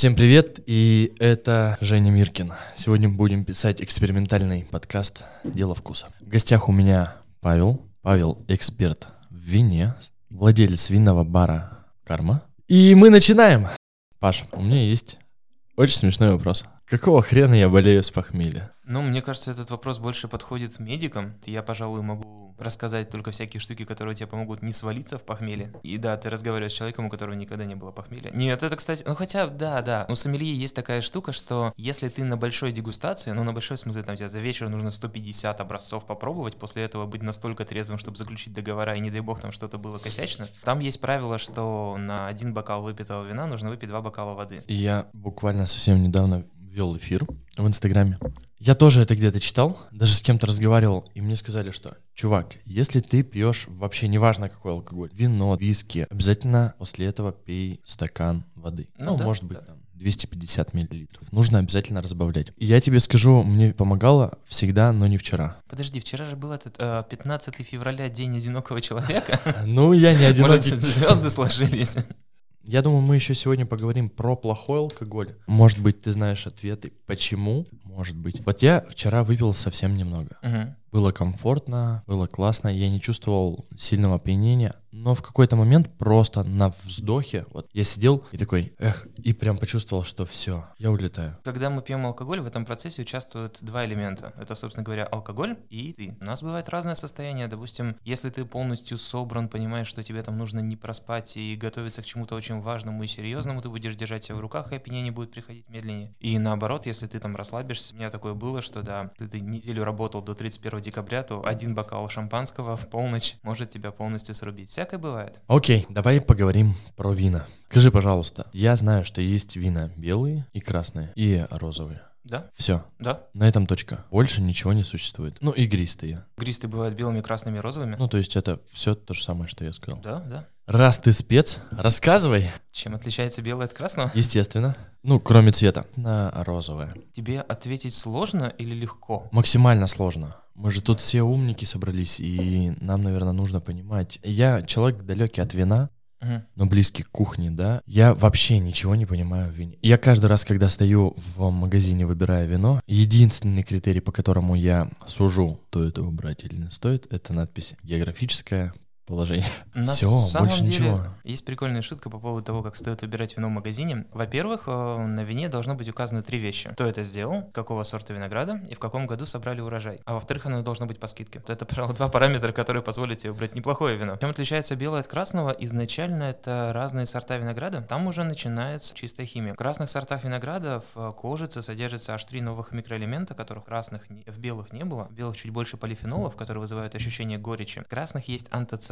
Всем привет, и это Женя Миркин. Сегодня будем писать экспериментальный подкаст «Дело вкуса». В гостях у меня Павел. Павел – эксперт в вине, владелец винного бара «Карма». И мы начинаем. Паша, у меня есть очень смешной вопрос. Какого хрена я болею с похмелья? Ну, мне кажется, этот вопрос больше подходит медикам. Я, пожалуй, могу рассказать только всякие штуки, которые тебе помогут не свалиться в похмелье. И да, ты разговариваешь с человеком, у которого никогда не было похмелья. Нет, это, кстати, ну хотя, да, да. У сомелье есть такая штука, что если ты на большой дегустации, ну на большой смысле, там тебе за вечер нужно 150 образцов попробовать, после этого быть настолько трезвым, чтобы заключить договора, и не дай бог там что-то было косячно. Там есть правило, что на один бокал выпитого вина нужно выпить два бокала воды. Я буквально совсем недавно вел эфир в Инстаграме. Я тоже это где-то читал, даже с кем-то разговаривал, и мне сказали, что, чувак, если ты пьешь вообще неважно какой алкоголь, вино, виски, обязательно после этого пей стакан воды. Ну, Ну да, может быть, да. там 250 миллилитров. Нужно обязательно разбавлять. И я тебе скажу, мне помогало всегда, но не вчера. Подожди, вчера же был этот э, 15 февраля, день одинокого человека. Ну, я не Может, одинокий. звезды сложились. Я думаю, мы еще сегодня поговорим про плохой алкоголь. Может быть, ты знаешь ответы, почему? Может быть. Вот я вчера выпил совсем немного. Мгм. Было комфортно, было классно, я не чувствовал сильного опьянения, но в какой-то момент просто на вздохе, вот я сидел и такой, эх, и прям почувствовал, что все, я улетаю. Когда мы пьем алкоголь, в этом процессе участвуют два элемента. Это, собственно говоря, алкоголь и ты. У нас бывает разное состояние. Допустим, если ты полностью собран, понимаешь, что тебе там нужно не проспать и готовиться к чему-то очень важному и серьезному, ты будешь держать себя в руках, и опьянение будет приходить медленнее. И наоборот, если ты там расслабишься, у меня такое было, что да, ты, ты неделю работал до 31 декабря, то один бокал шампанского в полночь может тебя полностью срубить. Всякое бывает. Окей, давай поговорим про вина. Скажи, пожалуйста, я знаю, что есть вина белые и красные, и розовые. Да? Все, Да. на этом точка. Больше ничего не существует. Ну, игристые. Гристы бывают белыми, красными, розовыми. Ну, то есть это все то же самое, что я сказал. Да, да. Раз ты спец, рассказывай. Чем отличается белое от красного? Естественно. Ну, кроме цвета. На розовое. Тебе ответить сложно или легко? Максимально сложно. Мы же тут все умники собрались, и нам, наверное, нужно понимать. Я человек далекий от вина, Мгм. но близкий к кухне, да. Я вообще ничего не понимаю в вине. Я каждый раз, когда стою в магазине, выбирая вино, единственный критерий, по которому я сужу, стоит его брать или не стоит, это надпись «Географическое положение». На Все, самом больше деле, ничего. Есть прикольная шутка по поводу того, как стоит выбирать вино в магазине. Во-первых, э, на вине должно быть указаны три вещи. Кто это сделал, какого сорта винограда и в каком году собрали урожай. А во-вторых, оно должно быть по скидке. Вот Это, пожалуй, два параметра, которые позволят тебе выбрать неплохое вино. Чем отличается белое от красного? Изначально это разные сорта винограда. Там уже начинается чистая химия. В красных сортах винограда в кожице содержится аж три новых микроэлемента, которых красных не- в белых не было. В белых чуть больше полифенолов, которые вызывают ощущение горечи. В красных есть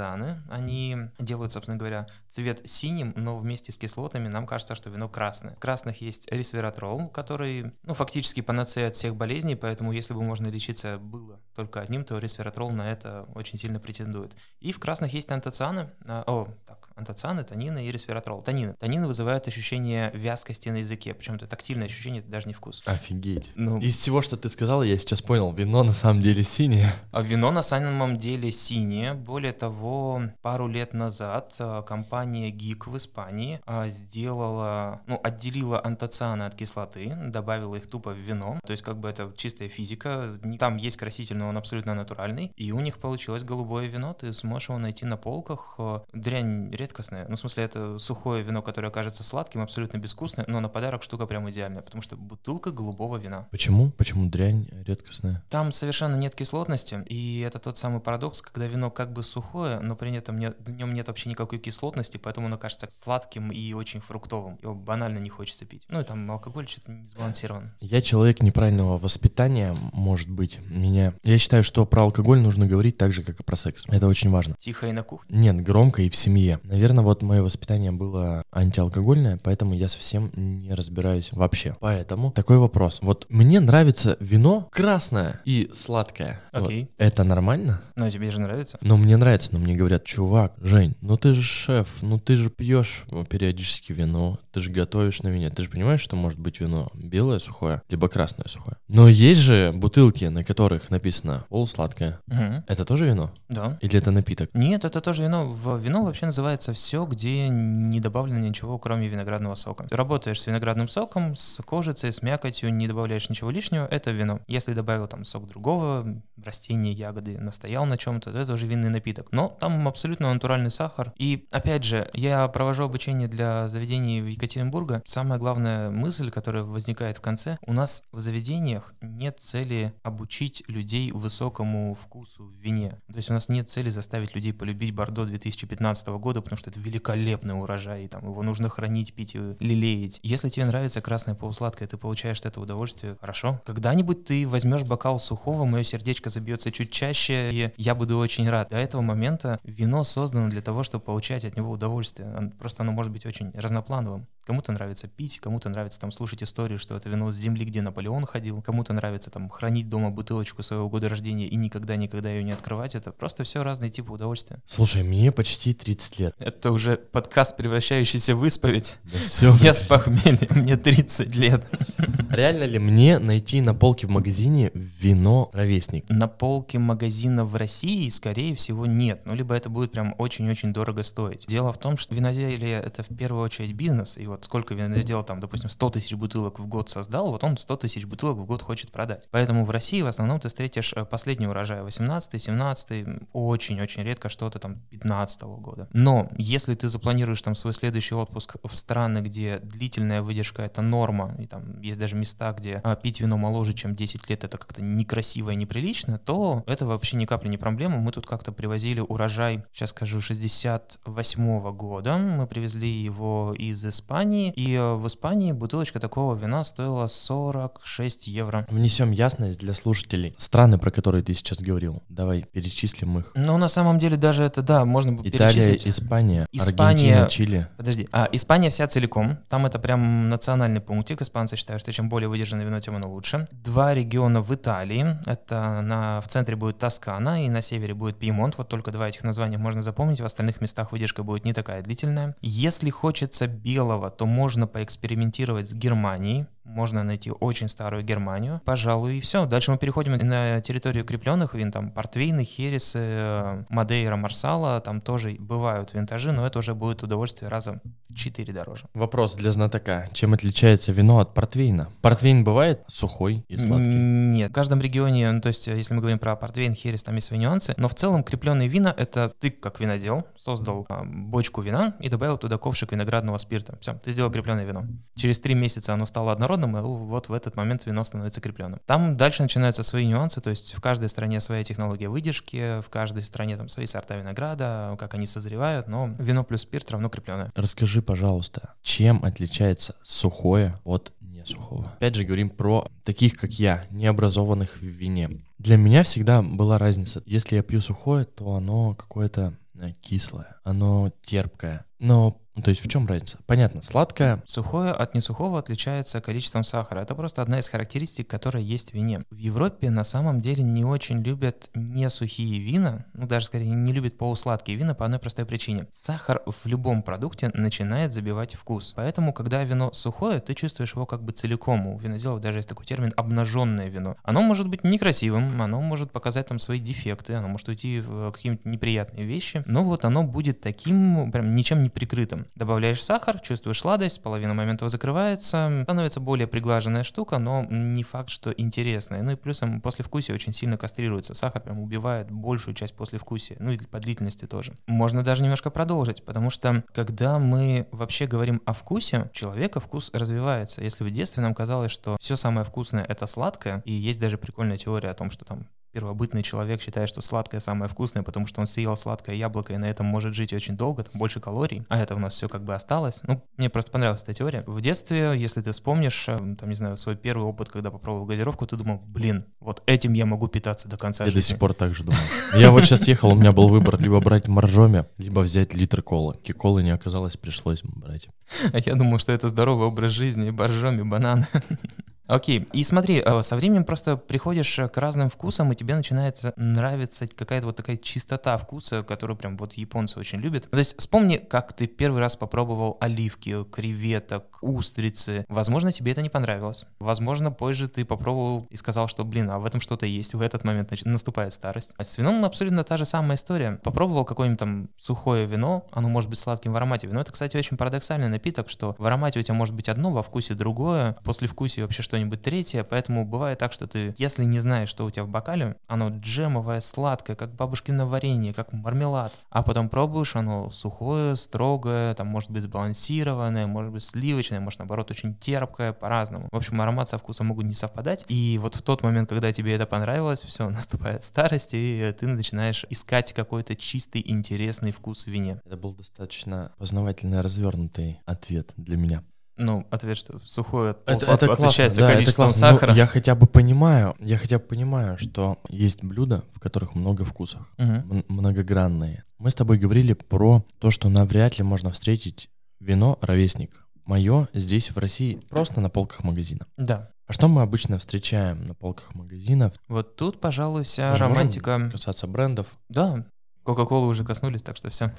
антоцианы. Они делают, собственно говоря, цвет синим, но вместе с кислотами нам кажется, что вино красное. В красных есть ресвератрол, который, ну, фактически панацея от всех болезней, поэтому если бы можно лечиться было только одним, то ресвератрол на это очень сильно претендует. И в красных есть антоцианы, а, о, так, антоцианы, танины и ресвератрол. Танины. Танины вызывают ощущение вязкости на языке, причем это тактильное ощущение, это даже не вкус. Офигеть. Ну, Из всего, что ты сказал, я сейчас понял, вино на самом деле синее. А Вино на самом деле синее. Более того, пару лет назад а, компания GIG в Испании а, сделала, ну, отделила антоцианы от кислоты, добавила их тупо в вино. То есть, как бы это чистая физика. Там есть краситель, но он абсолютно натуральный. И у них получилось голубое вино. Ты сможешь его найти на полках. А, Дрянь редкостная. Ну, в смысле, это сухое вино, которое кажется сладким, абсолютно безвкусное, но на подарок штука прям идеальная, потому что бутылка голубого вина. Почему? Почему дрянь редкостная? Там совершенно нет кислотности, и это тот самый парадокс, когда вино как бы сухое, но при этом не- в нем нет вообще никакой кислотности, поэтому оно кажется сладким и очень фруктовым. Его банально не хочется пить. Ну и там алкоголь что-то не сбалансирован. Я человек неправильного воспитания, может быть. Меня... Я считаю, что про алкоголь нужно говорить так же, как и про секс. Это очень важно. Тихо и на кухне. Нет, громко и в семье. Наверное, вот мое воспитание было антиалкогольное, поэтому я совсем не разбираюсь вообще. Поэтому такой вопрос. Вот мне нравится вино красное и сладкое. Вот. Окей. Это нормально? Но тебе же нравится. Но мне нравится, но мне говорят, чувак, Жень, ну ты же шеф, ну ты же пьешь ну, периодически вино, ты же готовишь на вине, ты же понимаешь, что может быть вино белое сухое, либо красное сухое. Но есть же бутылки, на которых написано полусладкое. Мгм. Это тоже вино? Да. Или это напиток? Нет, это тоже вино. Вино вообще называется продается все, где не добавлено ничего, кроме виноградного сока. Работаешь с виноградным соком, с кожицей, с мякотью, не добавляешь ничего лишнего, это вино. Если добавил там сок другого растения, ягоды, настоял на чем-то, то это уже винный напиток. Но там абсолютно натуральный сахар. И опять же, я провожу обучение для заведений в Екатеринбурга. Самая главная мысль, которая возникает в конце, у нас в заведениях нет цели обучить людей высокому вкусу в вине. То есть у нас нет цели заставить людей полюбить Бордо 2015 года, потому что это великолепный урожай, и там его нужно хранить, пить, и лелеять. Если тебе нравится красное полусладкое, ты получаешь от этого удовольствие, хорошо. Когда-нибудь ты возьмешь бокал сухого, мое сердечко забьется чуть чаще, и я буду очень рад. До этого момента вино создано для того, чтобы получать от него удовольствие. Просто оно может быть очень разноплановым. Кому-то нравится пить, кому-то нравится там слушать историю, что это вино с земли, где Наполеон ходил, кому-то нравится там хранить дома бутылочку своего года рождения и никогда-никогда ее не открывать. Это просто все разные типы удовольствия. Слушай, мне почти 30 лет. Это уже подкаст, превращающийся в исповедь. Да все. Я с похмелья, мне 30 лет. Реально ли мне найти на полке в магазине вино ровесник? На полке магазина в России, скорее всего, нет. Ну, либо это будет прям очень-очень дорого стоить. Дело в том, что виноделие — это в первую очередь бизнес, и вот вот сколько винодел там, допустим, 100 тысяч бутылок в год создал, вот он 100 тысяч бутылок в год хочет продать. Поэтому в России в основном ты встретишь э, последний урожай 18 17 очень-очень редко что-то там 15 -го года. Но если ты запланируешь там свой следующий отпуск в страны, где длительная выдержка это норма, и там есть даже места, где а, пить вино моложе, чем 10 лет, это как-то некрасиво и неприлично, то это вообще ни капли не проблема. Мы тут как-то привозили урожай, сейчас скажу, 68 -го года. Мы привезли его из Испании, Испании, и э, в Испании бутылочка такого вина стоила 46 евро. Внесем ясность для слушателей. Страны, про которые ты сейчас говорил, давай перечислим их. Ну, на самом деле, даже это, да, можно Италия, перечислить. Испания, Испания, Аргентина, Чили. Подожди, а Испания вся целиком, там это прям национальный пунктик, испанцы считают, что чем более выдержанное вино, тем оно лучше. Два региона в Италии, это на, в центре будет Тоскана, и на севере будет Пьемонт, вот только два этих названия можно запомнить, в остальных местах выдержка будет не такая длительная. Если хочется белого, то можно поэкспериментировать с Германией, можно найти очень старую Германию. Пожалуй, и все. Дальше мы переходим на территорию крепленных вин, там портвейны, хересы, э, Мадейра, Марсала, там тоже бывают винтажи, но это уже будет удовольствие раза в 4 дороже. Вопрос для знатока. Чем отличается вино от портвейна? Портвейн бывает сухой и сладкий? Нет, в каждом регионе, ну, то есть если мы говорим про портвейн, херес, там есть свои нюансы, но в целом крепленные вина — это ты, как винодел, создал а, бочку вина и добавил туда ковшик виноградного спирта. Все, ты сделал крепленное вино. Через три месяца оно стало однородным, однородным, и вот в этот момент вино становится крепленным. Там дальше начинаются свои нюансы, то есть в каждой стране своя технология выдержки, в каждой стране там свои сорта винограда, как они созревают, но вино плюс спирт равно крепленое. Расскажи, пожалуйста, чем отличается сухое от не сухого? Опять же говорим про таких, как я, необразованных в вине. Для меня всегда была разница. Если я пью сухое, то оно какое-то э, кислое, оно терпкое. Но ну, то есть в чем разница? Понятно, сладкое. Сухое от несухого отличается количеством сахара. Это просто одна из характеристик, которая есть в вине. В Европе на самом деле не очень любят не сухие вина, ну даже скорее не любят полусладкие вина по одной простой причине. Сахар в любом продукте начинает забивать вкус. Поэтому, когда вино сухое, ты чувствуешь его как бы целиком. У виноделов даже есть такой термин обнаженное вино. Оно может быть некрасивым, оно может показать там свои дефекты, оно может уйти в какие-то неприятные вещи, но вот оно будет таким прям ничем не прикрытым. Добавляешь сахар, чувствуешь сладость, половина моментов закрывается, становится более приглаженная штука, но не факт, что интересная. Ну и плюсом послевкусие очень сильно кастрируется. Сахар прям убивает большую часть послевкусия, ну и по длительности тоже. Можно даже немножко продолжить, потому что когда мы вообще говорим о вкусе, человека вкус развивается. Если в детстве нам казалось, что все самое вкусное — это сладкое, и есть даже прикольная теория о том, что там первобытный человек считает, что сладкое самое вкусное, потому что он съел сладкое яблоко и на этом может жить очень долго, там больше калорий, а это у нас все как бы осталось. Ну, мне просто понравилась эта теория. В детстве, если ты вспомнишь, э, там, не знаю, свой первый опыт, когда попробовал газировку, ты думал, блин, вот этим я могу питаться до конца я жизни. до сих пор так же думаю. Я вот сейчас ехал, у меня был выбор либо брать моржоми, либо взять литр колы. Колы не оказалось, пришлось брать. А я думал, что это здоровый образ жизни, боржоми, бананы. Окей, и смотри, э, со временем просто приходишь к разным вкусам, и тебе начинает нравиться какая-то вот такая чистота вкуса, которую прям вот японцы очень любят. То есть вспомни, как ты первый раз попробовал оливки, креветок, устрицы. Возможно, тебе это не понравилось. Возможно, позже ты попробовал и сказал, что, блин, а в этом что-то есть. В этот момент наступает старость. А с вином абсолютно та же самая история. Попробовал какое-нибудь там сухое вино, оно может быть сладким в аромате. Вино это, кстати, очень парадоксальный напиток, что в аромате у тебя может быть одно, во вкусе другое, после вкуса вообще что-нибудь третье. Поэтому бывает так, что ты, если не знаешь, что у тебя в бокале, оно джемовое, сладкое, как бабушкино варенье, как мармелад. А потом пробуешь, оно сухое, строгое, там может быть сбалансированное, может быть сливочное, может наоборот очень терпкое, по-разному. В общем, аромат со вкусом могут не совпадать. И вот в тот момент, когда тебе это понравилось, все, наступает старость, и ты начинаешь искать какой-то чистый, интересный вкус в вине. Это был достаточно познавательный, развернутый ответ для меня. Ну, ответ, что сухое это, это отличается да, количеством это классно. сахара. Ну, я хотя бы понимаю, я хотя бы понимаю, что есть блюда, в которых много вкусов, Мгм. многогранные. Мы с тобой говорили про то, что навряд ли можно встретить вино ровесник. Мое здесь, в России, просто на полках магазина. Да. А что мы обычно встречаем на полках магазинов? Вот тут, пожалуй, вся Мы же можем романтика. Касаться брендов. Да, Кока-колы уже коснулись, так что все.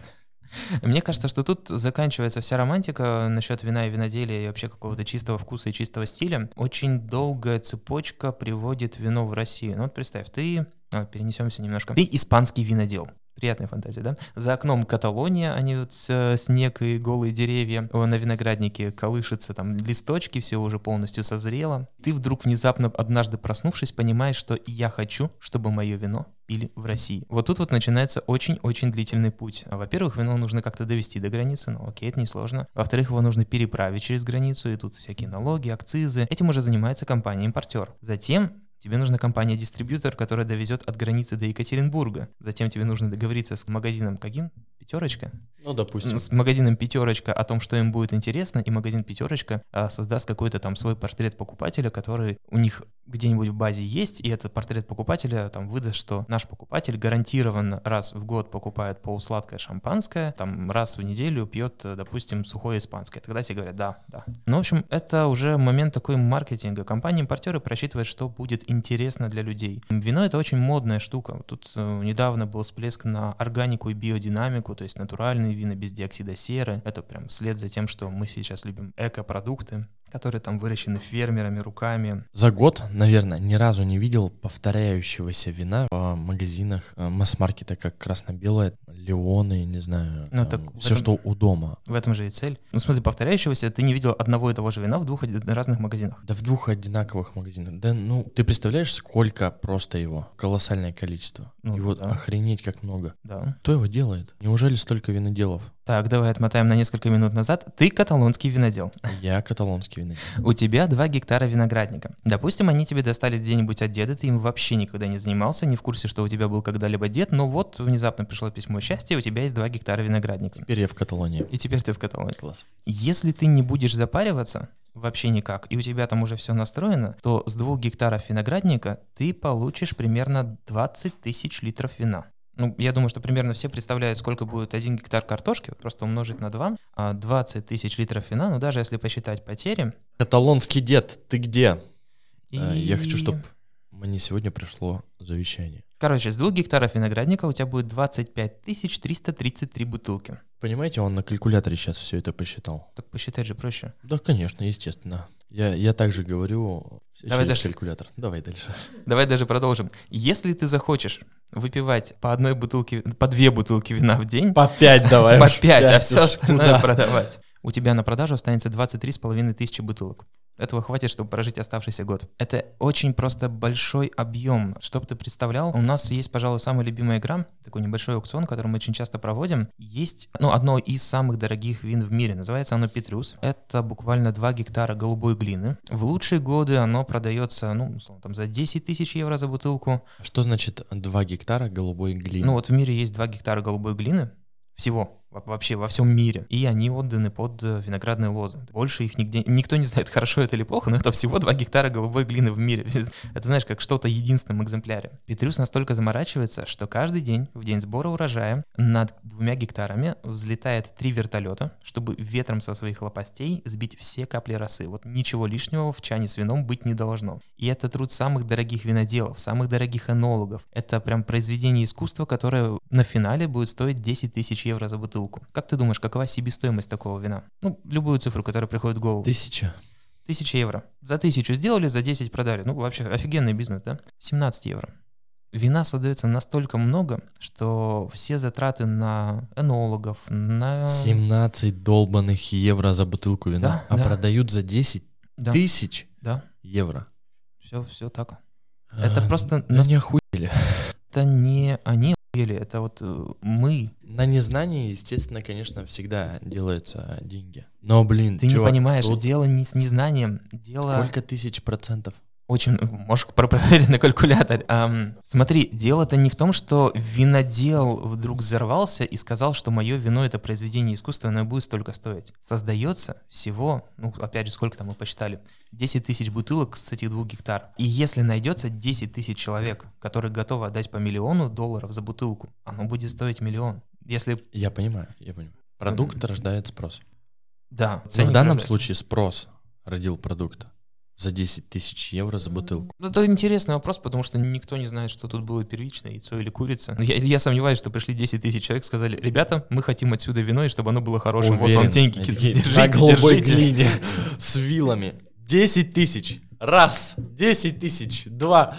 Мне кажется, что тут заканчивается вся романтика насчет вина и виноделия и вообще какого-то чистого вкуса и чистого стиля. Очень долгая цепочка приводит вино в Россию. Ну вот представь, ты... а, перенесемся немножко. Ты испанский винодел. Приятная фантазия, да? За окном Каталония, они вот с- снег и голые деревья. На винограднике колышется там листочки, все уже полностью созрело. Ты вдруг внезапно, однажды проснувшись, понимаешь, что я хочу, чтобы мое вино пили в России. Вот тут вот начинается очень-очень длительный путь. Во-первых, вино нужно как-то довести до границы, ну окей, это несложно. Во-вторых, его нужно переправить через границу, и тут всякие налоги, акцизы. Этим уже занимается компания-импортер. Затем Тебе нужна компания-дистрибьютор, которая довезет от границы до Екатеринбурга. Затем тебе нужно договориться с магазином каким? Пятерочка? Ну, допустим. С магазином Пятерочка о том, что им будет интересно, и магазин Пятерочка а, создаст какой-то там свой портрет покупателя, который у них где-нибудь в базе есть, и этот портрет покупателя там выдаст, что наш покупатель гарантированно раз в год покупает полусладкое шампанское, там раз в неделю пьет, э, допустим, сухое испанское. Тогда все говорят, да, да. Ну, в общем, это уже момент такой маркетинга. Компании-импортеры просчитывают, что будет интересно для людей. Вино — это очень модная штука. Тут э, недавно был всплеск на органику и биодинамику, то есть натуральные вина без диоксида серы. Это прям след за тем, что мы сейчас любим экопродукты, которые там выращены фермерами, руками. За год, наверное, ни разу не видел повторяющегося вина в магазинах э, масс-маркета, как красно-белое, Леоны, не знаю, Ну, так в все, этом- что у дома. В этом же и цель. Ну, в смысле, повторяющегося, ты не видел одного и того же вина в двух разных магазинах. Да в двух одинаковых магазинах. Да, ну, ты представляешь, сколько просто его? Колоссальное количество. Ну, его да. охренеть как много. Да. Кто его делает? Неужели столько виноделов? Так, давай отмотаем на несколько минут назад. Ты каталонский винодел. Я каталонский винодел. У тебя 2 гектара виноградника. Допустим, они тебе достались где-нибудь от деда, ты им вообще никогда не занимался, не в курсе, что у тебя был когда-либо дед, но вот внезапно пришло письмо счастья, у тебя есть 2 гектара виноградника. Теперь я в Каталонии. И теперь ты в Каталонии. Класс. Если ты не будешь запариваться, вообще никак, и у тебя там уже все настроено, то с двух гектаров виноградника ты получишь примерно 20 тысяч литров вина. Ну, я думаю, что примерно все представляют, сколько будет один гектар картошки, просто умножить на 2, а 20 тысяч литров вина, ну даже если посчитать потери. Каталонский дед, ты где? И... Э, Я хочу, чтобы мне сегодня пришло завещание. Короче, с двух гектаров виноградника у тебя будет 25 333 бутылки. Понимаете, он на калькуляторе сейчас все это посчитал. Так посчитать же проще. Да, конечно, естественно. Я, я также говорю Давай дальше. калькулятор. Давай дальше. Давай даже продолжим. Если ты захочешь выпивать по одной бутылке, по две бутылки вина в день, По 5 давай. по 5, а пять все остальное продавать. У тебя на продажу останется 23,5 тысячи бутылок. Этого хватит, чтобы прожить оставшийся год. Это очень просто большой объем. Чтоб ты представлял, у нас есть, пожалуй, самая любимая игра, такой небольшой аукцион, который мы очень часто проводим. Есть, ну, одно из самых дорогих вин в мире. Называется оно Петрус. Это буквально 2 гектара голубой глины. В лучшие годы оно продается, ну, условно, там за 10 тысяч евро за бутылку. Что значит 2 гектара голубой глины? Ну, вот в мире есть 2 гектара голубой глины. Всего. Во- вообще во всем мире. И они отданы под э, виноградные лозы. Больше их нигде... Никто не знает, хорошо это или плохо, но это всего 2 гектара голубой глины в мире. Это, знаешь, как что-то единственном экземпляре. Петрюс настолько заморачивается, что каждый день, в день сбора урожая, над двумя гектарами взлетает три вертолета, чтобы ветром со своих лопастей сбить все капли росы. Вот ничего лишнего в чане с вином быть не должно. И это труд самых дорогих виноделов, самых дорогих энологов. Это прям произведение искусства, которое на финале будет стоить 10 тысяч евро за бутылку. Как ты думаешь, какова себестоимость такого вина? Ну, любую цифру, которая приходит в голову. Тысяча. Тысяча евро. За тысячу сделали, за 10 продали. Ну, вообще офигенный бизнес, да? 17 евро. Вина создается настолько много, что все затраты на энологов, на... 17 долбанных евро за бутылку вина, Да, а да. продают за 10 Да, тысяч да, евро. все, все так. Это А, просто ну, нас- не охуели. Это не они охуели, это вот э, мы. На незнании, естественно, конечно, всегда делаются деньги. Но, блин, Ты не чувак, понимаешь, тут дело не с незнанием, дело... сколько тысяч процентов? Очень, можешь про- проверить на калькуляторе. Ам, смотри, дело-то не в том, что винодел вдруг взорвался и сказал, что мое вино это произведение искусства, оно будет столько стоить. Создается всего, ну, опять же, сколько там мы посчитали, 10 тысяч бутылок с этих двух гектар. И если найдется 10 тысяч человек, которые готовы отдать по миллиону долларов за бутылку, оно будет стоить миллион. Если, Я понимаю, я понимаю. Продукт рождает спрос. да, Но в данном рождает. случае спрос родил продукт за 10 тысяч евро за бутылку. Ну, Это интересный вопрос, потому что никто не знает, что тут было первичное, яйцо или курица. Я, я сомневаюсь, что пришли 10 тысяч человек, сказали, ребята, мы хотим отсюда вино, и чтобы оно было хорошим. Вот вам Уверен, деньги, держите, на голубой держите. глине с вилами. 10 тысяч. Раз. 10 тысяч. Два.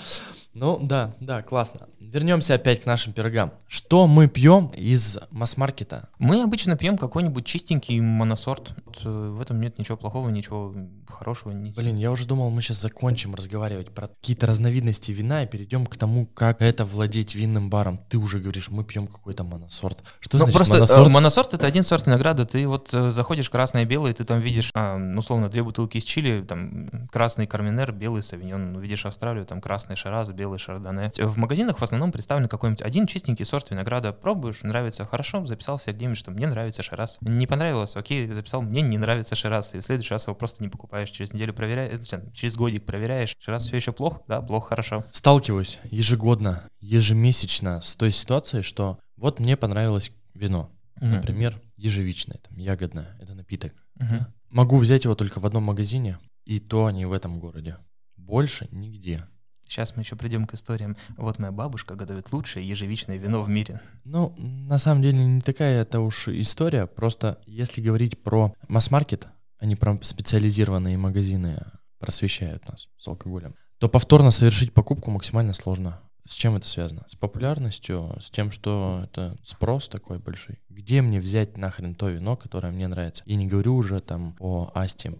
Ну да, да, классно. Вернемся опять к нашим пирогам. Что мы пьем из масс-маркета? Мы обычно пьем какой-нибудь чистенький моносорт. Вот, э, в этом нет ничего плохого, ничего хорошего. ни- Блин, я уже думал, мы сейчас закончим разговаривать про какие-то разновидности вина и перейдем к тому, как это владеть винным баром. Ты уже говоришь, мы пьем какой-то моносорт. Что Ну, значит просто э, моносорт? моносорт это один сорт винограда. Ты вот э, заходишь красное белое, ты там видишь, а, ну, условно, две бутылки из Чили, там красный карминер, белый савиньон. Ну, Видишь Австралию, там красный шараз, белый шардоне. В магазинах в основном представлен какой-нибудь один чистенький сорт винограда. Пробуешь, нравится, хорошо, записал себе где-нибудь, что мне нравится шараз. Не понравилось, окей, записал, мне не нравится шараз. И в следующий раз его просто не покупаешь. Через неделю проверяешь, э, через годик проверяешь. Шараз все еще плохо? Да, плохо, хорошо. Сталкиваюсь ежегодно, ежемесячно с той ситуацией, что вот мне понравилось вино. Мгм. Например, ежевичное, там, ягодное. Это напиток. Мгм. Могу взять его только в одном магазине, и то не в этом городе. Больше нигде. Сейчас мы еще придем к историям. Вот моя бабушка готовит лучшее ежевичное вино в мире. Ну, на самом деле не такая это уж история. Просто если говорить про масс-маркет, а не про специализированные магазины просвещают нас с алкоголем, то повторно совершить покупку максимально сложно. С чем это связано? С популярностью, с тем, что это спрос такой большой. Где мне взять нахрен то вино, которое мне нравится? Я не говорю уже там о Асте.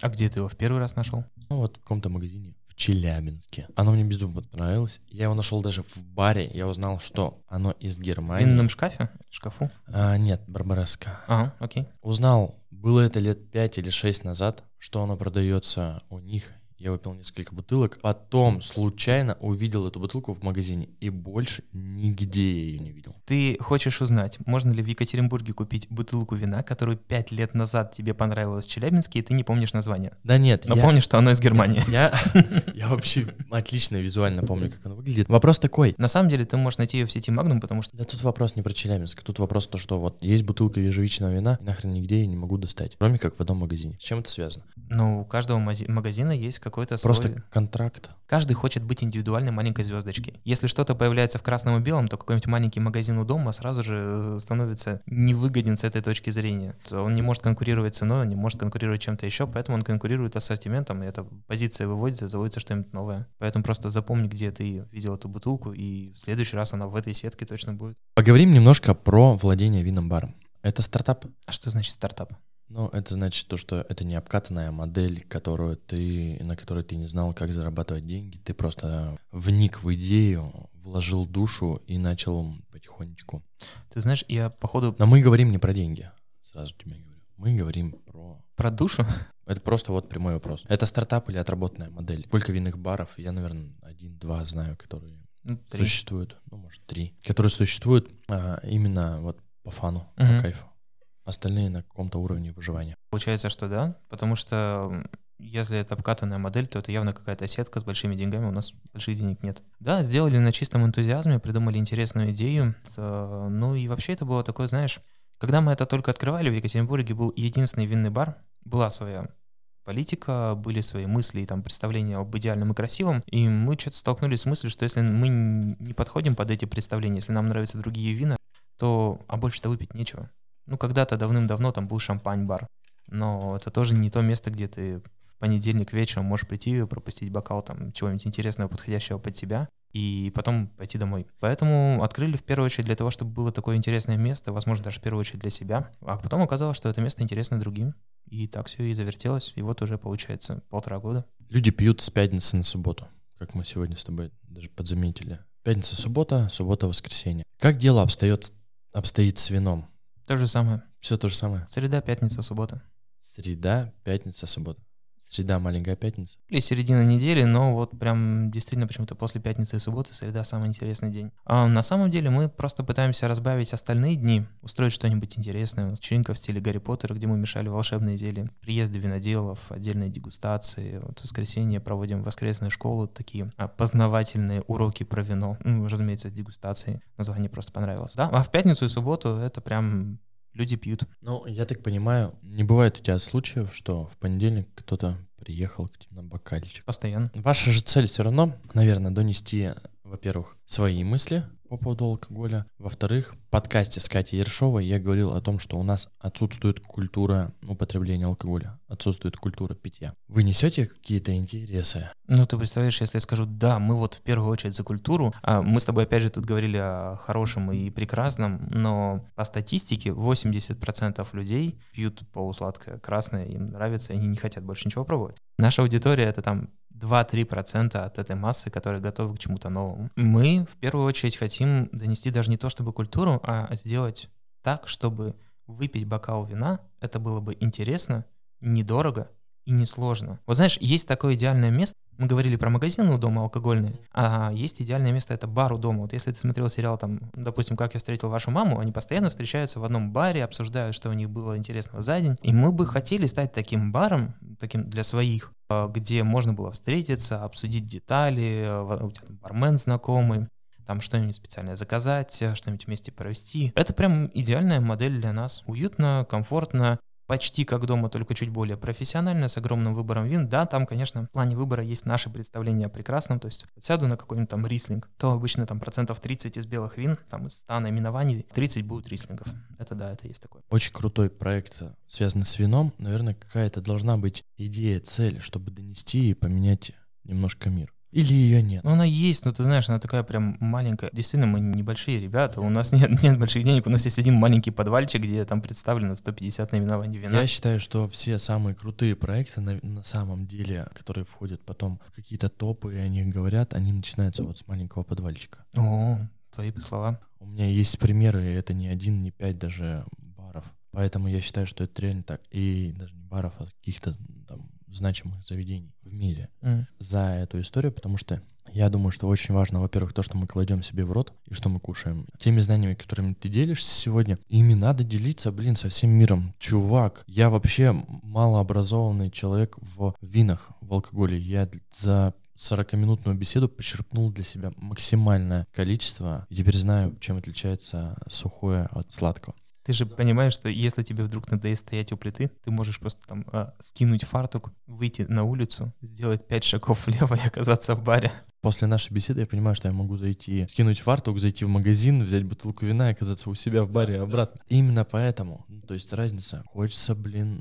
А где ты его в первый раз нашел? Ну вот в каком-то магазине Челябинске. Оно мне безумно понравилось. Я его нашел даже в баре. Я узнал, что оно из В Германии. винном шкафе? Шкафу? А, нет, Барбареска. Ага, окей. Узнал, было это лет 5 или 6 назад, что оно продается у них. Я выпил несколько бутылок. Потом случайно увидел эту бутылку в магазине. И больше нигде я ее не видел. Ты хочешь узнать, можно ли в Екатеринбурге купить бутылку вина, которую пять лет назад тебе понравилось в Челябинске, и ты не помнишь название? Да нет, Но я... помнишь, что оно из Германии. Я, я вообще отлично визуально помню, как оно выглядит. Вопрос такой. На самом деле ты можешь найти ее в сети Magnum, потому что Да тут вопрос не про Челябинск. Тут вопрос то, что вот есть бутылка ежевичного вина, и нахрен нигде я не могу достать. Кроме как в одном магазине. С чем это связано? ну, у каждого магазина есть какой-то свой... Просто контракт. Каждый хочет быть индивидуальной маленькой звездочкой. Если что-то появляется в красном и белом, то какой-нибудь маленький магазин у дома сразу же э, становится невыгоден с этой точки зрения. Он не может конкурировать ценой, он не может конкурировать чем-то еще, поэтому он конкурирует ассортиментом, и эта позиция выводится, заводится что-нибудь новое. Поэтому просто запомни, где ты видел эту бутылку, и в следующий раз она в этой сетке точно будет. Поговорим немножко про владение винным баром. Это стартап? А что значит стартап? Ну, это значит то, что это не обкатанная модель, которую ты, на которой ты не знал, как зарабатывать деньги. Ты просто вник в идею, вложил душу и начал потихонечку. Ты знаешь, я походу Но мы говорим не про деньги, сразу тебе говорю. Мы говорим про... про душу. Это просто вот прямой вопрос. Это стартап или отработанная модель? Сколько винных баров? Я, наверное, один-два знаю, которые Ну, три. существуют. Ну, может, три. Которые существуют а, именно вот по фану, Мгм. по кайфу. Остальные на каком-то уровне выживания. Получается, что да, потому что если это обкатанная модель, то это явно какая-то сетка с большими деньгами, у нас больших денег нет. Да, сделали на чистом энтузиазме, придумали интересную идею, ну и вообще это было такое, знаешь, когда мы это только открывали, в Екатеринбурге был единственный винный бар, была своя политика, были свои мысли и там представления об идеальном и красивом, и мы что-то столкнулись с мыслью, что если мы не подходим под эти представления, если нам нравятся другие вина, то а больше-то выпить нечего. Ну, когда-то давным-давно там был шампань-бар, но это тоже не то место, где ты понедельник вечером можешь прийти, пропустить бокал там чего-нибудь интересного, подходящего под тебя, и потом пойти домой. Поэтому открыли в первую очередь для того, чтобы было такое интересное место, возможно, даже в первую очередь для себя. А потом оказалось, что это место интересно другим. И так все и завертелось. И вот уже получается полтора года. Люди пьют с пятницы на субботу, как мы сегодня с тобой даже подзаметили. Пятница, суббота, суббота, воскресенье. Как дело обстоит, обстоит с вином? То же самое. Все то же самое. Среда, пятница, суббота. Среда, пятница, суббота. Среда, маленькая пятница. Или середина недели, но вот прям действительно почему-то после пятницы и субботы среда самый интересный день. А на самом деле мы просто пытаемся разбавить остальные дни, устроить что-нибудь интересное. Вечеринка в стиле Гарри Поттера, где мы мешали волшебные зелья. Приезды виноделов, отдельные дегустации. Вот в воскресенье проводим воскресную школу, такие познавательные уроки про вино. Ну, разумеется, дегустации. Название просто понравилось. Да? А в пятницу и субботу это прям люди пьют. Ну, я так понимаю, не бывает у тебя случаев, что в понедельник кто-то приехал к тебе на бокальчик. Постоянно. Ваша же цель все равно, наверное, донести, во-первых, свои мысли по поводу алкоголя. Во-вторых, в подкасте с Катей Ершовой я говорил о том, что у нас отсутствует культура употребления алкоголя, отсутствует культура питья. Вы несете какие-то интересы? Ну, ты представляешь, если я скажу, да, мы вот в первую очередь за культуру, а мы с тобой опять же тут говорили о хорошем и прекрасном, но по статистике 80% людей пьют полусладкое красное, им нравится, они не хотят больше ничего пробовать. Наша аудитория — это там 2-3% от этой массы, которые готовы к чему-то новому. Мы в первую очередь хотим донести даже не то чтобы культуру, а сделать так, чтобы выпить бокал вина, это было бы интересно, недорого и несложно. Вот знаешь, есть такое идеальное место, мы говорили про магазины у дома алкогольные, а есть идеальное место, это бар у дома. Вот если ты смотрел сериал, там, допустим, «Как я встретил вашу маму», они постоянно встречаются в одном баре, обсуждают, что у них было интересного за день. И мы бы хотели стать таким баром, таким для своих, а, где можно было встретиться, обсудить детали, а, у тебя бармен знакомый, там что-нибудь специальное заказать, что-нибудь вместе провести. Это прям идеальная модель для нас. Уютно, комфортно, почти как дома, только чуть более профессионально, с огромным выбором вин. Да, там, конечно, в плане выбора есть наши представления о прекрасном, то есть сяду на какой-нибудь там рислинг, то обычно там процентов 30 из белых вин, там из 100 наименований, 30 будут рислингов. Это да, это есть такое. Очень крутой проект, связанный с вином. Наверное, какая-то должна быть идея, цель, чтобы донести и поменять немножко мир. Или ее нет? Ну, она есть, но ты знаешь, она такая прям маленькая. Действительно, мы небольшие ребята, у нас нет, нет больших денег, у нас есть один маленький подвальчик, где там представлено 150 наименований вина. Я считаю, что все самые крутые проекты на, на самом деле, которые входят потом в какие-то топы, и они говорят, они начинаются вот с маленького подвальчика. О, твои слова. У меня есть примеры, это не один, не пять даже баров. Поэтому я считаю, что это реально так. И даже не баров, а каких-то там значимых заведений в мире mm. за эту историю, потому что я думаю, что очень важно, во-первых, то, что мы кладем себе в рот и что мы кушаем. Теми знаниями, которыми ты делишься сегодня, ими надо делиться, блин, со всем миром. Чувак, я вообще малообразованный человек в винах, в алкоголе. Я за 40-минутную беседу почерпнул для себя максимальное количество и теперь знаю, чем отличается сухое от сладкого. Ты же понимаешь, что если тебе вдруг надоест стоять у плиты, ты можешь просто там а, скинуть фартук, выйти на улицу, сделать пять шагов влево и оказаться в баре. После нашей беседы я понимаю, что я могу зайти, скинуть фартук, зайти в магазин, взять бутылку вина и оказаться у себя в баре обратно. Именно поэтому, ну, то есть разница. Хочется, блин...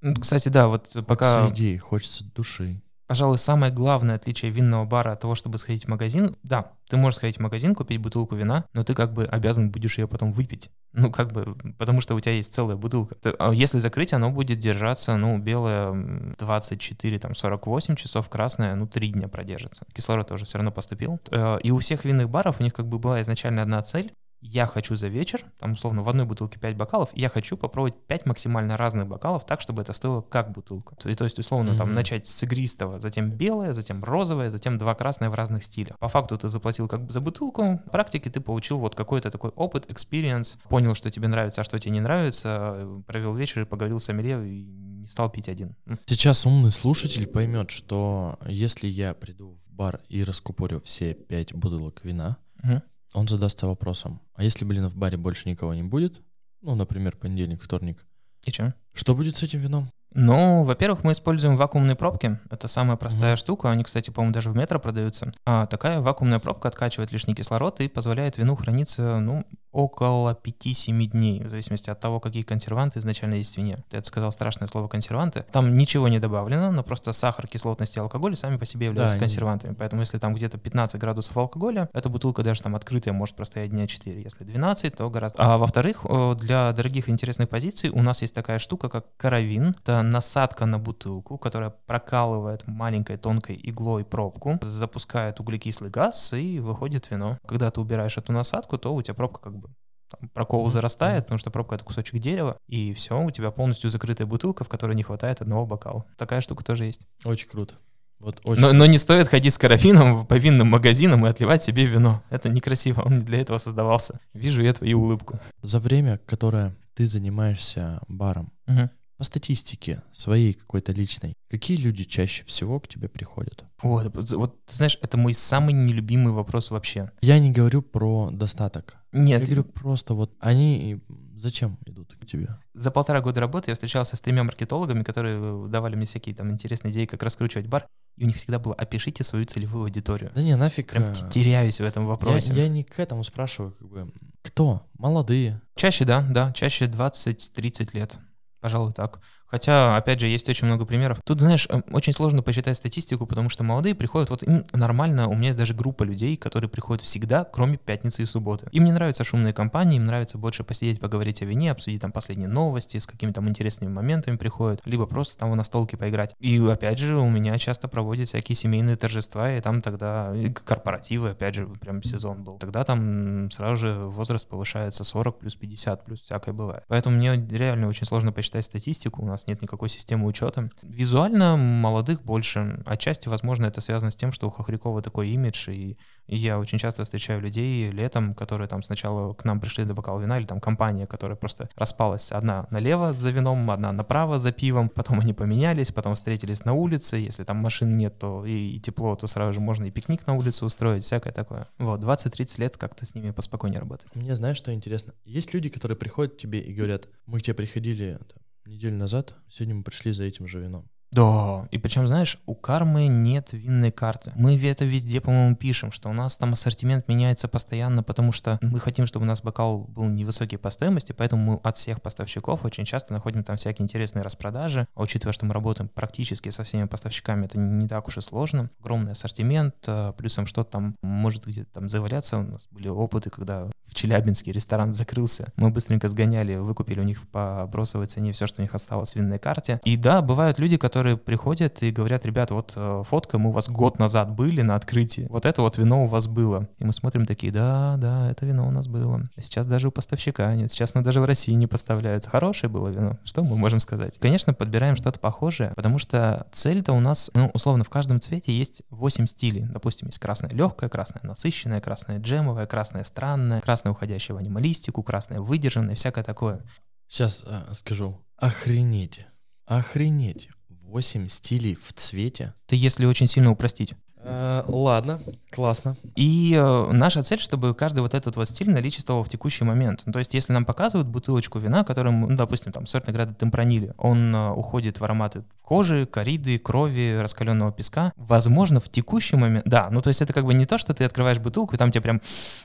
Ну, кстати, да, вот пока... идеи, хочется души. Пожалуй, самое главное отличие винного бара от того, чтобы сходить в магазин, да, ты можешь сходить в магазин, купить бутылку вина, но ты как бы обязан будешь ее потом выпить. Ну, как бы, потому что у тебя есть целая бутылка. А если закрыть, оно будет держаться, ну, белое 24, там, 48 часов, красное, ну, 3 дня продержится. Кислород тоже все равно поступил. Э, и у всех винных баров у них как бы была изначально одна цель, я хочу за вечер, там, условно, в одной бутылке 5 бокалов, я хочу попробовать 5 максимально разных бокалов так, чтобы это стоило как бутылка. То, то есть, условно, mm-hmm. там, начать с игристого, затем белое, затем розовое, затем два красные в разных стилях. По факту ты заплатил как бы за бутылку, в практике ты получил вот какой-то такой опыт, experience, понял, что тебе нравится, а что тебе не нравится, провел вечер и поговорил с Амелье и не стал пить один. Сейчас умный слушатель поймет, что если я приду в бар и раскупорю все пять бутылок вина, угу он задастся вопросом, а если, блин, в баре больше никого не будет, ну, например, понедельник, вторник, и что? Что будет с этим вином? Ну, во-первых, мы используем вакуумные пробки. Это самая простая mm-hmm. штука. Они, кстати, по-моему, даже в метро продаются. А такая вакуумная пробка откачивает лишний кислород и позволяет вину храниться, ну, около 5-7 дней, в зависимости от того, какие консерванты изначально есть в вине. Ты это сказал страшное слово консерванты. Там ничего не добавлено, но просто сахар, кислотность и алкоголь сами по себе являются да, консервантами. Не... Поэтому если там где-то 15 градусов алкоголя, эта бутылка даже там открытая может простоять дня 4. Если 12, то гораздо. А во-вторых, для дорогих интересных позиций у нас есть такая штука, как каравин. Это насадка на бутылку, которая прокалывает маленькой тонкой иглой пробку, запускает углекислый газ и выходит вино. Когда ты убираешь эту насадку, то у тебя пробка как бы там, прокол зарастает, потому что пробка — это кусочек дерева, и все, у тебя полностью закрытая бутылка, в которой не хватает одного бокала. Такая штука тоже есть. Очень круто. Вот очень но, но не стоит ходить с карафином по винным магазинам и отливать себе вино. Это некрасиво, он не для этого создавался. Вижу я твою улыбку. За время, которое ты занимаешься баром, угу. По статистике своей какой-то личной, какие люди чаще всего к тебе приходят? Вот, вот, знаешь, это мой самый нелюбимый вопрос вообще. Я не говорю про достаток. Нет. Я говорю просто вот они зачем идут к тебе? За полтора года работы я встречался с тремя маркетологами, которые давали мне всякие там интересные идеи, как раскручивать бар. И у них всегда было «опишите свою целевую аудиторию». Да не, нафиг. Прям э, теряюсь в этом вопросе. Я, я не к этому спрашиваю, как бы, кто? Молодые? Чаще, да, да, чаще 20-30 лет. Пожалуй, так. Хотя, опять же, есть очень много примеров. Тут, знаешь, эм, очень сложно посчитать статистику, потому что молодые приходят, вот им нормально, у меня есть даже группа людей, которые приходят всегда, кроме пятницы и субботы. Им не нравятся шумные компании, им нравится больше посидеть, поговорить о вине, обсудить там последние новости, с какими-то там интересными моментами приходят, либо просто там в настолке поиграть. И опять же, у меня часто проводят всякие семейные торжества, и там тогда корпоративы, опять же, прям сезон был. Тогда там сразу же возраст повышается 40 плюс 50 плюс всякое бывает. Поэтому мне реально очень сложно посчитать статистику. У нас нет никакой системы учета. Визуально молодых больше. Отчасти, возможно, это связано с тем, что у Хохрякова такой имидж, и, я очень часто встречаю людей летом, которые там сначала к нам пришли за бокал вина, или там компания, которая просто распалась. Одна налево за вином, одна направо за пивом, потом они поменялись, потом встретились на улице, если там машин нет, то и, и тепло, то сразу же можно и пикник на улице устроить, всякое такое. Вот, 20-30 лет как-то с ними поспокойнее работать. Мне знаешь, что интересно? Есть люди, которые приходят к тебе и говорят, мы к тебе приходили неделю назад. Сегодня мы пришли за этим же вином. Да, и причем, знаешь, у кармы нет винной карты. Мы это везде, по-моему, пишем, что у нас там ассортимент меняется постоянно, потому что мы хотим, чтобы у нас бокал был невысокий по стоимости, поэтому мы от всех поставщиков очень часто находим там всякие интересные распродажи. А учитывая, что мы работаем практически со всеми поставщиками, это не так уж и сложно. Огромный ассортимент, а, плюсом что-то там может где-то там заваляться. У нас были опыты, когда в Челябинске ресторан закрылся. Мы быстренько сгоняли, выкупили у них по бросовой цене все, что у них осталось в винной карте. И да, бывают люди, которые которые приходят и говорят, ребята, вот э, фотка, мы у вас год назад были на открытии, вот это вот вино у вас было. И мы смотрим такие, да, да, это вино у нас было. Сейчас даже у поставщика нет, сейчас оно даже в России не поставляются. Хорошее было вино, что мы можем сказать? Конечно, подбираем что-то похожее, потому что цель-то у нас, ну, условно, в каждом цвете есть 8 стилей. Допустим, есть красное легкое, красное насыщенное, красное джемовое, красное странное, красное уходящее в анималистику, красное выдержанное, всякое такое. Сейчас э, скажу. Охренеть. Охренеть. 8 стилей в цвете. Ты если очень сильно упростить. Э, ладно, классно. И э, наша цель, чтобы каждый вот этот вот стиль наличествовал в текущий момент. Ну, то есть, если нам показывают бутылочку вина, которым, ну, допустим, там сорт награды темпранили, он э, уходит в ароматы кожи, кориды, крови, раскаленного песка. Возможно, в текущий момент... Да, ну то есть это как бы не то, что ты открываешь бутылку, и там тебе прям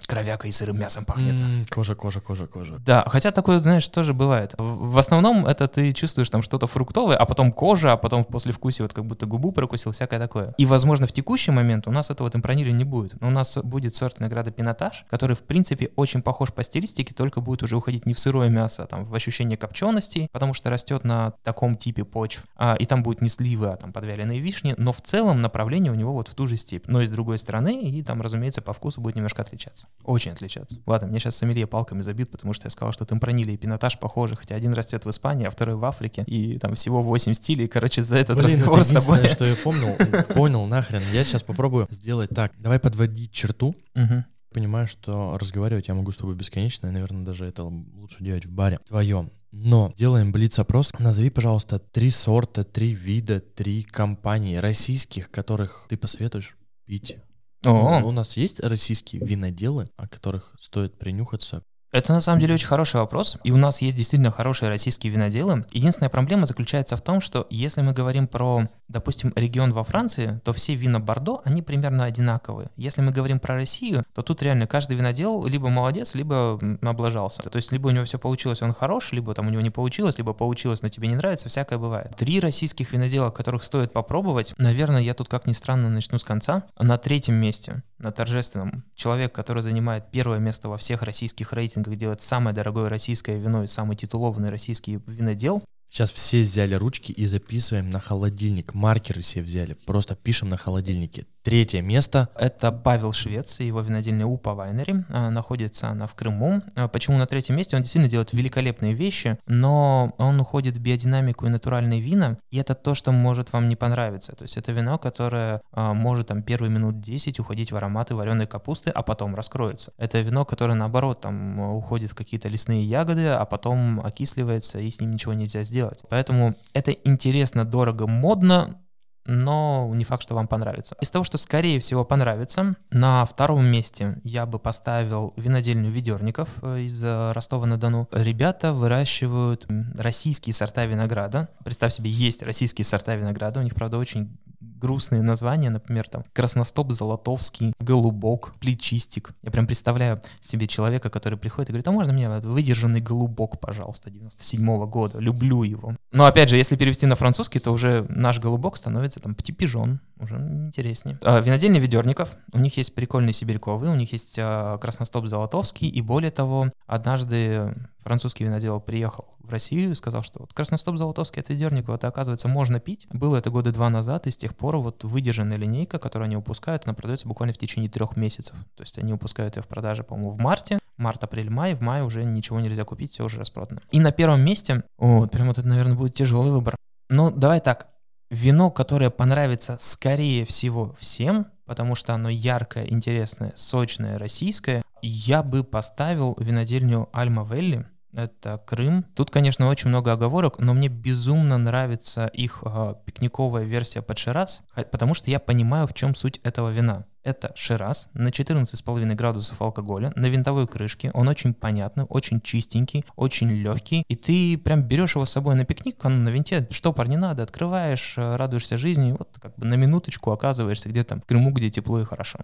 кровяка и сырым мясом пахнет. Кожа, кожа, кожа, кожа. Да, хотя такое, знаешь, тоже бывает. В, в основном это ты чувствуешь там что-то фруктовое, а потом кожа, а потом после вкуса вот как будто губу прокусил, всякое такое. И, возможно, в текущий момент момент. У нас этого темпранили не будет. У нас будет сорт винограда пинотаж, который, в принципе, очень похож по стилистике, только будет уже уходить не в сырое мясо, а там в ощущение копчености, потому что растет на таком типе почв. А, и там будет не сливы, а там подвяленные вишни, но в целом направление у него вот в ту же степь. Но и с другой стороны, и там, разумеется, по вкусу будет немножко отличаться. Очень отличаться. Ладно, мне сейчас сомелье палками забьют, потому что я сказал, что темпранили и пинотаж похожи, хотя один растет в Испании, а второй в Африке, и там всего 8 стилей. Короче, за этот Блин, разговор это с тобой. что я помнил, понял нахрен. Я сейчас попробую сделать так. Давай подводить черту. Мгм. Понимаю, что разговаривать я могу с тобой бесконечно, и, наверное, даже это лучше делать в баре твоем. Но делаем блиц-опрос. Назови, пожалуйста, три сорта, три вида, три компании российских, которых ты посоветуешь пить. О, У нас есть российские виноделы, о которых стоит принюхаться. Это на самом деле очень хороший вопрос, и у нас есть действительно хорошие российские виноделы. Единственная проблема заключается в том, что если мы говорим про, допустим, регион во Франции, то все вина Бордо, они примерно одинаковые. Если мы говорим про Россию, то тут реально каждый винодел либо молодец, либо облажался. То есть либо у него все получилось, он хорош, либо там у него не получилось, либо получилось, но тебе не нравится, всякое бывает. Три российских винодела, которых стоит попробовать, наверное, я тут как ни странно начну с конца. На третьем месте, на торжественном, человек, который занимает первое место во всех российских рейтингах, делает самое дорогое российское вино и самый титулованный российский винодел, Сейчас все взяли ручки и записываем на холодильник. Маркеры все взяли. Просто пишем на холодильнике. Третье место. Это Павел Швец и его винодельня Упа Вайнери. А, Находится она в Крыму. А, Почему на третьем месте? Он действительно делает великолепные вещи, но он уходит в биодинамику и натуральные вина, и это то, что может вам не понравиться. То есть это вино, которое а, может там первые минут 10 уходить в ароматы вареной капусты, а потом раскроется. Это вино, которое наоборот там уходит в какие-то лесные ягоды, а потом окисливается, и с ним ничего нельзя сделать. Поэтому это интересно, дорого, модно, но не факт, что вам понравится. Из того, что скорее всего понравится, на втором месте я бы поставил винодельню Ведерников э, из э, Ростова-на-Дону. Ребята выращивают российские сорта винограда. Представь себе, есть российские сорта винограда, у них, правда, очень грустные названия, например, там Красностоп, Золотовский, Голубок, Плечистик. Я прям представляю себе человека, который приходит и говорит, а можно мне выдержанный Голубок, пожалуйста, 97 года, люблю его. Но опять же, если перевести на французский, то уже наш Голубок становится там птипижон, уже интереснее. А, винодельня Ведерников, у них есть прикольные сибирьковые, у них есть а, Красностоп, Золотовский, и более того, однажды французский винодел приехал в Россию и сказал, что вот Красностоп Золотовский от Ведерникова, это оказывается можно пить. Было это года два назад, и с тех пор вот выдержанная линейка, которую они выпускают, она продается буквально в течение трех месяцев. То есть они выпускают ее в продаже, по-моему, в марте, март, апрель, май, в мае уже ничего нельзя купить, все уже распродано. И на первом месте, вот прям вот это, наверное, будет тяжелый выбор. Ну, давай так, вино, которое понравится, скорее всего, всем, потому что оно яркое, интересное, сочное, российское, я бы поставил винодельню Альма Велли. Это Крым. Тут, конечно, очень много оговорок, но мне безумно нравится их э, пикниковая версия под Шираз, потому что я понимаю, в чем суть этого вина. Это Шираз на 14,5 градусов алкоголя, на винтовой крышке. Он очень понятный, очень чистенький, очень легкий. И ты прям берешь его с собой на пикник, он на винте, штопор не надо, открываешь, э, радуешься жизни, вот как бы на минуточку оказываешься где-то в Крыму, где тепло и хорошо.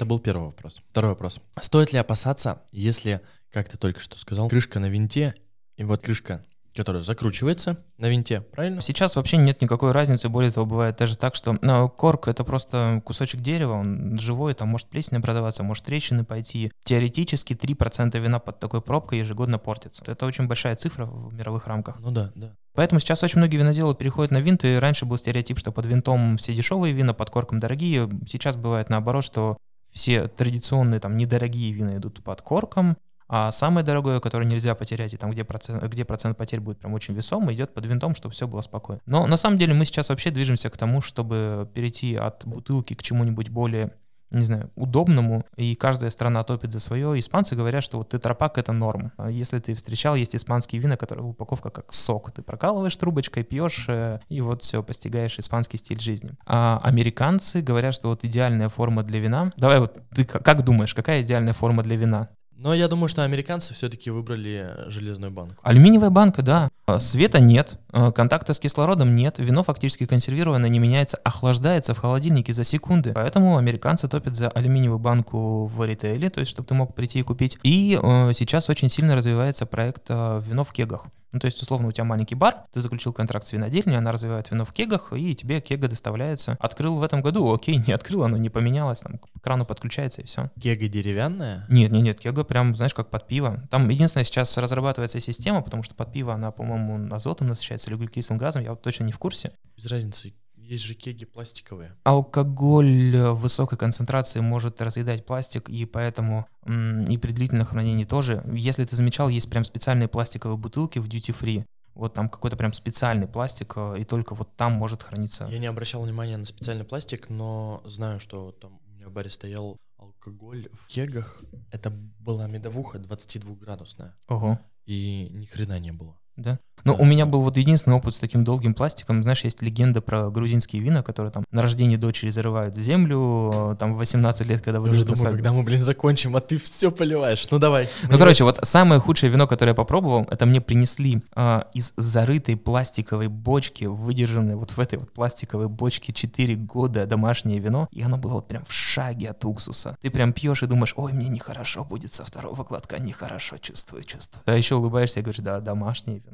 Это был первый вопрос. Второй вопрос. Стоит ли опасаться, если, как ты только что сказал, крышка на винте, и вот крышка, которая закручивается на винте, правильно? Сейчас вообще нет никакой разницы, более того, бывает даже так, что ну, корк — это просто кусочек дерева, он живой, там может плесень образоваться, может трещины пойти. Теоретически 3% вина под такой пробкой ежегодно портится. Это очень большая цифра в мировых рамках. Ну да, да. Поэтому сейчас очень многие виноделы переходят на винт, и раньше был стереотип, что под винтом все дешевые вина, под корком дорогие. Сейчас бывает наоборот, что все традиционные там недорогие вина идут под корком, а самое дорогое, которое нельзя потерять, и там, где процент, где процент потерь будет прям очень весомый, идет под винтом, чтобы все было спокойно. Но на самом деле мы сейчас вообще движемся к тому, чтобы перейти от бутылки к чему-нибудь более не знаю, удобному, и каждая страна топит за свое. Испанцы говорят, что вот тетрапак — это норм. Если ты встречал, есть испанские вина, которые упаковка как сок. Ты прокалываешь трубочкой, пьешь, э, и вот все, постигаешь испанский стиль жизни. А американцы говорят, что вот идеальная форма для вина... Давай вот, ты как думаешь, какая идеальная форма для вина? Но я думаю, что американцы все-таки выбрали железную банку. Алюминиевая банка, да. А, Света нет, а, контакта с кислородом нет, вино фактически консервированное, не меняется, охлаждается в холодильнике за секунды. Поэтому американцы топят за алюминиевую банку в ритейле, то есть чтобы ты мог прийти и купить. И э, сейчас очень сильно развивается проект э, вино в кегах. Ну, то есть, условно, у тебя маленький бар, ты заключил контракт с винодельней, она развивает вино в кегах, и тебе кега доставляется. Открыл в этом году, окей, не открыл, оно не поменялось, там к крану подключается и все. Кега деревянная? Нет, нет, нет, кега прям, знаешь, как под пиво. Там единственное, сейчас разрабатывается система, потому что под пиво она, по-моему, азотом насыщается или углекислым газом, я вот точно не в курсе. Без разницы, есть же кеги пластиковые. Алкоголь э, высокой концентрации может разъедать пластик, и поэтому и при длительном хранении тоже. Если ты замечал, есть прям специальные пластиковые бутылки в duty free. Вот там какой-то прям специальный пластик, э, и только вот там может храниться. Я не обращал внимания на специальный пластик, но знаю, что там у меня в баре стоял алкоголь в кегах. Это была медовуха 22 градусная. Ого. И ни хрена не было. Да. Ну, у меня был вот единственный опыт с таким долгим пластиком. Знаешь, есть легенда про грузинские вина, которые там на рождение дочери зарывают в землю, э, там в 18 лет, когда выйдут на думаю, свадьбу. когда мы, блин, закончим, а ты все поливаешь. Ну давай. Ну, короче, вот самое худшее вино, которое я попробовал, это мне принесли а, из зарытой пластиковой бочки, выдержанной вот в этой вот пластиковой бочке 4 года домашнее вино, и оно было вот прям в шаге от уксуса. Ты прям пьешь и думаешь, ой, мне нехорошо будет со второго глотка, нехорошо, чувствую, чувствую. А еще улыбаешься и говоришь, да, домашнее вино,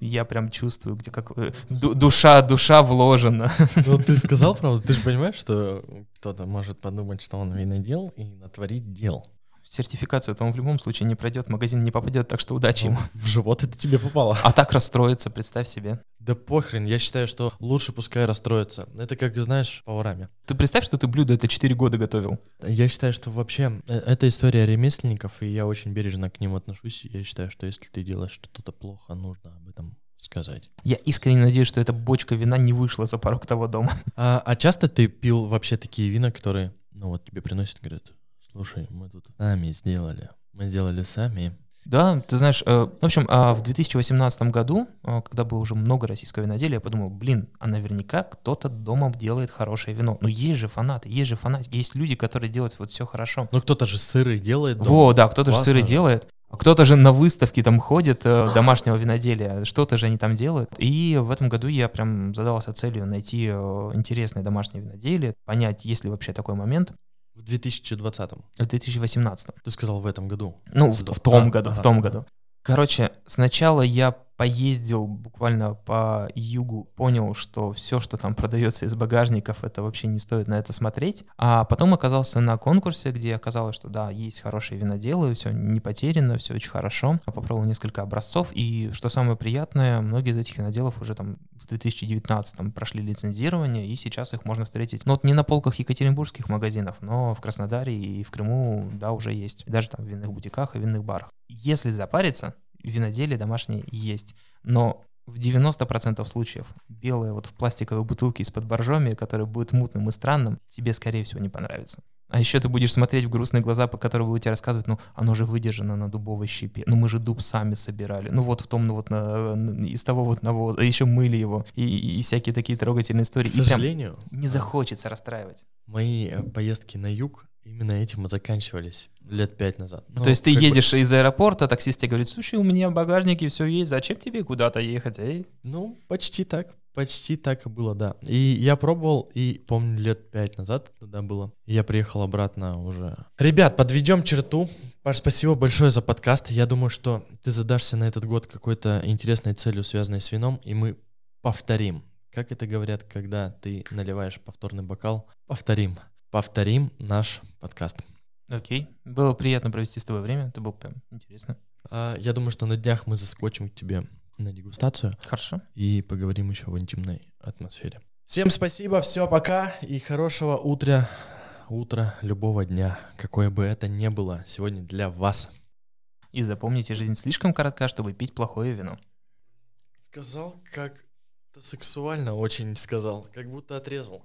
я прям чувствую, где как э, ду- душа, душа вложена. Ну ты сказал правду, ты же понимаешь, что кто-то может подумать, что он винодел и натворить дел. Сертификацию то он в любом случае не пройдет, магазин не попадет, так что удачи Ну, ему. в живот это тебе попало. А так расстроится, представь себе. Да похрен, я считаю, что лучше пускай расстроится. Это как, знаешь, поварами. Ты представь, что ты блюдо это 4 года готовил. Я считаю, что вообще э, это история ремесленников, и я очень бережно к ним отношусь. Я считаю, что если ты делаешь что-то плохо, нужно об этом сказать. Я искренне надеюсь, что эта бочка вина не вышла за порог того дома. А, а часто ты пил вообще такие вина, которые, ну вот тебе приносят, говорят, слушай, мы тут сами сделали, мы сделали сами. Да, ты знаешь, э, в общем, а в 2018 году, э, когда было уже много российского виноделия, я подумал, блин, а наверняка кто-то дома делает хорошее вино. Ну есть же фанаты, есть же фанатики, есть люди, которые делают вот все хорошо. Ну кто-то же сыры делает. дома. Во, да, кто-то же сыры же. делает. а Кто-то же на выставке там ходит э, домашнего виноделия, что-то же они там делают. И в этом году я прям задавался целью найти интересное домашнее виноделие, понять, есть ли вообще такой момент. В 2020 В 2018. Ты сказал в этом году. Ну, в, в том А, году, в ага, том ага. году. Короче, сначала я поездил буквально по югу, понял, что все, что там продается из багажников, это вообще не стоит на это смотреть. А потом оказался на конкурсе, где оказалось, что да, есть хорошие виноделы, все не потеряно, все очень хорошо. Попробовал несколько образцов, и что самое приятное, многие из этих виноделов уже там в 2019 прошли лицензирование, и сейчас их можно встретить, ну вот не на полках екатеринбургских магазинов, но в Краснодаре и в Крыму, да, уже есть. Даже там в винных бутиках и винных барах. Если запариться, виноделие домашнее есть, но в 90% случаев белое вот в пластиковой бутылке из-под боржоми, которое будет мутным и странным, тебе, скорее всего, не понравится. А еще ты будешь смотреть в грустные глаза, по которым будут тебе рассказывать, ну, оно же выдержано на дубовой щепе, ну, мы же дуб сами собирали, ну, вот в том, ну, вот на, на- из того вот навоза, а еще мыли его, и, и- и всякие такие трогательные истории. К И прям сожалению, не захочется расстраивать. мои э, поездки на юг именно этим и заканчивались лет пять назад. Ну, То есть ты как бы- едешь из аэропорта, таксист тебе говорит, слушай, у меня в багажнике все есть, зачем тебе куда-то ехать? Эй? Ну, почти так. Почти так и было, да. И я пробовал, и помню, лет пять назад тогда было. Я приехал обратно уже. Ребят, подведем черту. Паш, спасибо большое за подкаст. Я думаю, что ты задашься на этот год какой-то интересной целью, связанной с вином, и мы повторим. Как это говорят, когда ты наливаешь повторный бокал? Повторим. Повторим наш подкаст. Окей. Было приятно провести с тобой время, это было прям интересно. А, Я думаю, что на днях мы заскочим к тебе на дегустацию. Хорошо. и поговорим еще в интимной атмосфере. Всем спасибо, все, пока и хорошего утра, утра любого дня, какое бы это ни было сегодня для вас. И запомните, жизнь слишком коротка, чтобы пить плохое вино. Сказал, как сексуально очень сказал, как будто отрезал.